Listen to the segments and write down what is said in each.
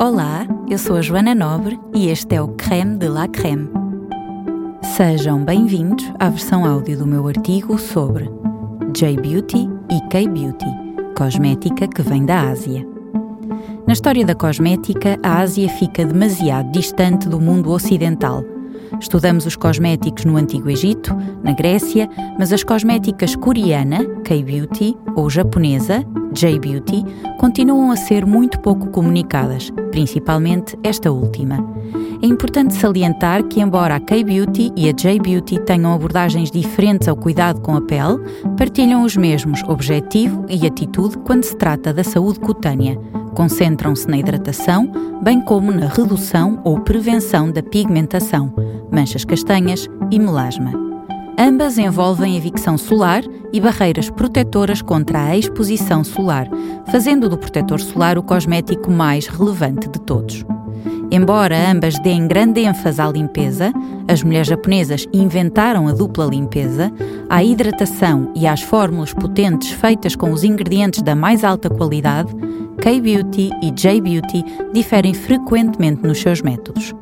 Olá, eu sou a Joana Nobre e este é o Creme de la Creme. Sejam bem-vindos à versão áudio do meu artigo sobre J-Beauty e K-Beauty, cosmética que vem da Ásia. Na história da cosmética, a Ásia fica demasiado distante do mundo ocidental. Estudamos os cosméticos no Antigo Egito, na Grécia, mas as cosméticas coreana, K-Beauty, ou japonesa, J-Beauty, continuam a ser muito pouco comunicadas, principalmente esta última. É importante salientar que, embora a K-Beauty e a J-Beauty tenham abordagens diferentes ao cuidado com a pele, partilham os mesmos objetivo e atitude quando se trata da saúde cutânea. Concentram-se na hidratação, bem como na redução ou prevenção da pigmentação, manchas castanhas e melasma. Ambas envolvem evicção solar e barreiras protetoras contra a exposição solar, fazendo do protetor solar o cosmético mais relevante de todos. Embora ambas deem grande ênfase à limpeza, as mulheres japonesas inventaram a dupla limpeza, à hidratação e às fórmulas potentes feitas com os ingredientes da mais alta qualidade, K-Beauty e J-Beauty diferem frequentemente nos seus métodos.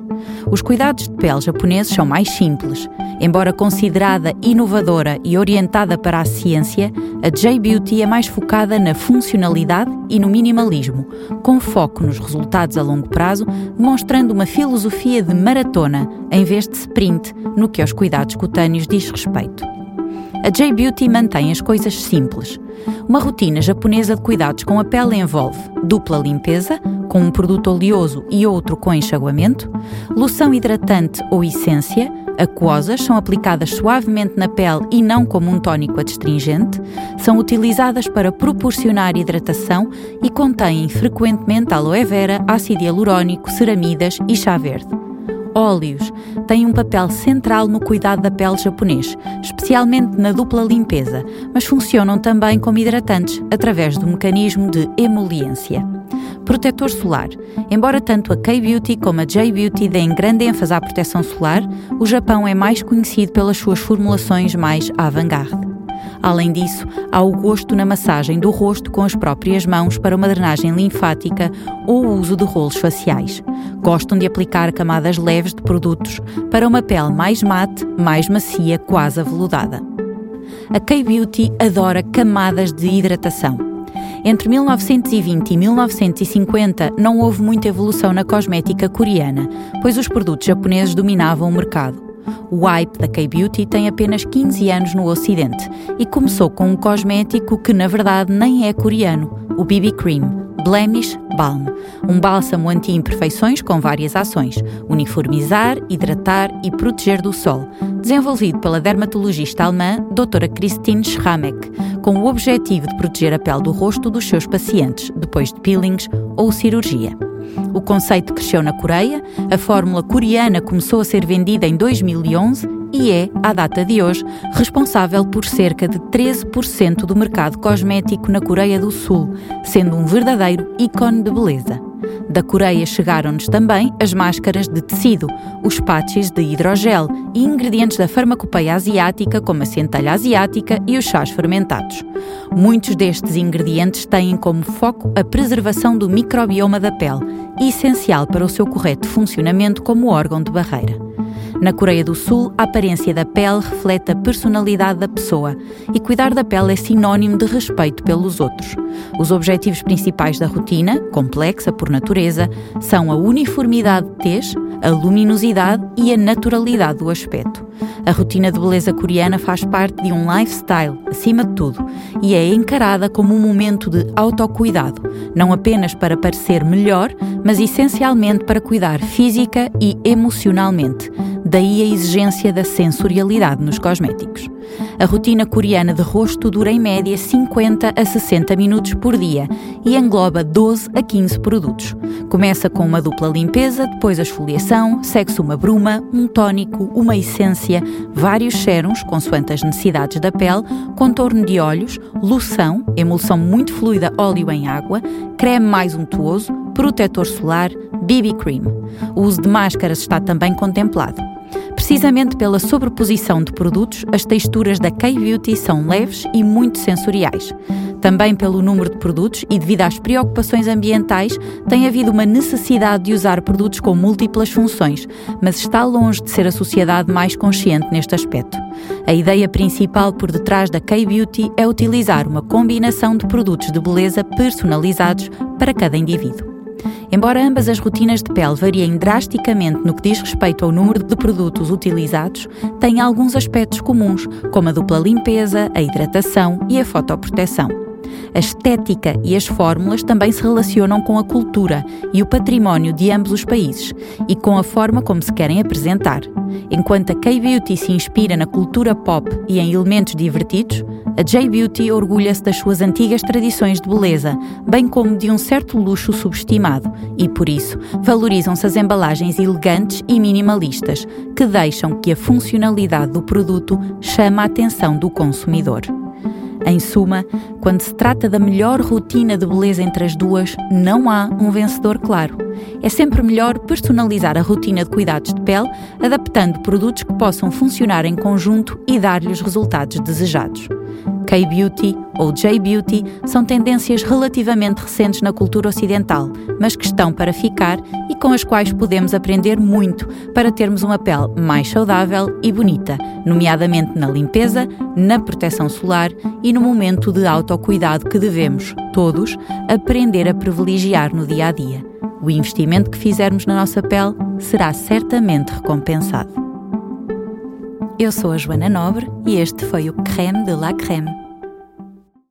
Os cuidados de pele japoneses são mais simples. Embora considerada inovadora e orientada para a ciência, a J-Beauty é mais focada na funcionalidade e no minimalismo, com foco nos resultados a longo prazo, demonstrando uma filosofia de maratona em vez de sprint no que aos cuidados cutâneos diz respeito. A J-Beauty mantém as coisas simples. Uma rotina japonesa de cuidados com a pele envolve dupla limpeza, com um produto oleoso e outro com enxaguamento, loção hidratante ou essência, aquosas são aplicadas suavemente na pele e não como um tónico adstringente, são utilizadas para proporcionar hidratação e contêm frequentemente aloe vera, ácido hialurônico, ceramidas e chá verde. Óleos têm um papel central no cuidado da pele japonês, especialmente na dupla limpeza, mas funcionam também como hidratantes através do mecanismo de emoliência. Protetor solar. Embora tanto a K-Beauty como a J-Beauty deem grande ênfase à proteção solar, o Japão é mais conhecido pelas suas formulações mais avant-garde. Além disso, há o gosto na massagem do rosto com as próprias mãos para uma drenagem linfática ou o uso de rolos faciais. Gostam de aplicar camadas leves de produtos para uma pele mais mate, mais macia, quase aveludada. A K-Beauty adora camadas de hidratação. Entre 1920 e 1950 não houve muita evolução na cosmética coreana, pois os produtos japoneses dominavam o mercado. O hype da K-Beauty tem apenas 15 anos no Ocidente e começou com um cosmético que na verdade nem é coreano, o BB Cream, Blemish Balm, um bálsamo anti-imperfeições com várias ações: uniformizar, hidratar e proteger do sol, desenvolvido pela dermatologista alemã Dra. Christine Schramek, com o objetivo de proteger a pele do rosto dos seus pacientes depois de peelings ou cirurgia. O conceito cresceu na Coreia, a fórmula coreana começou a ser vendida em 2011 e é, à data de hoje, responsável por cerca de 13% do mercado cosmético na Coreia do Sul, sendo um verdadeiro ícone de beleza. Da Coreia chegaram-nos também as máscaras de tecido, os patches de hidrogel e ingredientes da farmacopeia asiática, como a centelha asiática e os chás fermentados. Muitos destes ingredientes têm como foco a preservação do microbioma da pele, essencial para o seu correto funcionamento como órgão de barreira. Na Coreia do Sul, a aparência da pele reflete a personalidade da pessoa e cuidar da pele é sinónimo de respeito pelos outros. Os objetivos principais da rotina, complexa por natureza, são a uniformidade de tez, a luminosidade e a naturalidade do aspecto. A rotina de beleza coreana faz parte de um lifestyle, acima de tudo, e é encarada como um momento de autocuidado, não apenas para parecer melhor, mas essencialmente para cuidar física e emocionalmente. Daí a exigência da sensorialidade nos cosméticos. A rotina coreana de rosto dura em média 50 a 60 minutos por dia e engloba 12 a 15 produtos. Começa com uma dupla limpeza, depois a esfoliação, segue-se uma bruma, um tónico, uma essência, vários sérums, consoante as necessidades da pele, contorno de olhos, loção, emulsão muito fluida óleo em água, creme mais untuoso, protetor solar, BB cream. O uso de máscaras está também contemplado. Precisamente pela sobreposição de produtos, as texturas da K-Beauty são leves e muito sensoriais. Também pelo número de produtos e devido às preocupações ambientais, tem havido uma necessidade de usar produtos com múltiplas funções, mas está longe de ser a sociedade mais consciente neste aspecto. A ideia principal por detrás da K-Beauty é utilizar uma combinação de produtos de beleza personalizados para cada indivíduo. Embora ambas as rotinas de pele variem drasticamente no que diz respeito ao número de produtos utilizados, têm alguns aspectos comuns, como a dupla limpeza, a hidratação e a fotoproteção. A estética e as fórmulas também se relacionam com a cultura e o património de ambos os países e com a forma como se querem apresentar. Enquanto a K-Beauty se inspira na cultura pop e em elementos divertidos, a J-Beauty orgulha-se das suas antigas tradições de beleza, bem como de um certo luxo subestimado, e por isso valorizam-se as embalagens elegantes e minimalistas, que deixam que a funcionalidade do produto chame a atenção do consumidor. Em suma, quando se trata da melhor rotina de beleza entre as duas, não há um vencedor claro. É sempre melhor personalizar a rotina de cuidados de pele, adaptando produtos que possam funcionar em conjunto e dar-lhe os resultados desejados. K-Beauty ou J-Beauty são tendências relativamente recentes na cultura ocidental, mas que estão para ficar e com as quais podemos aprender muito para termos uma pele mais saudável e bonita, nomeadamente na limpeza, na proteção solar e no momento de autocuidado que devemos, todos, aprender a privilegiar no dia a dia. O investimento que fizermos na nossa pele será certamente recompensado. Eu sou a Joana Nobre e este foi o Creme de la Creme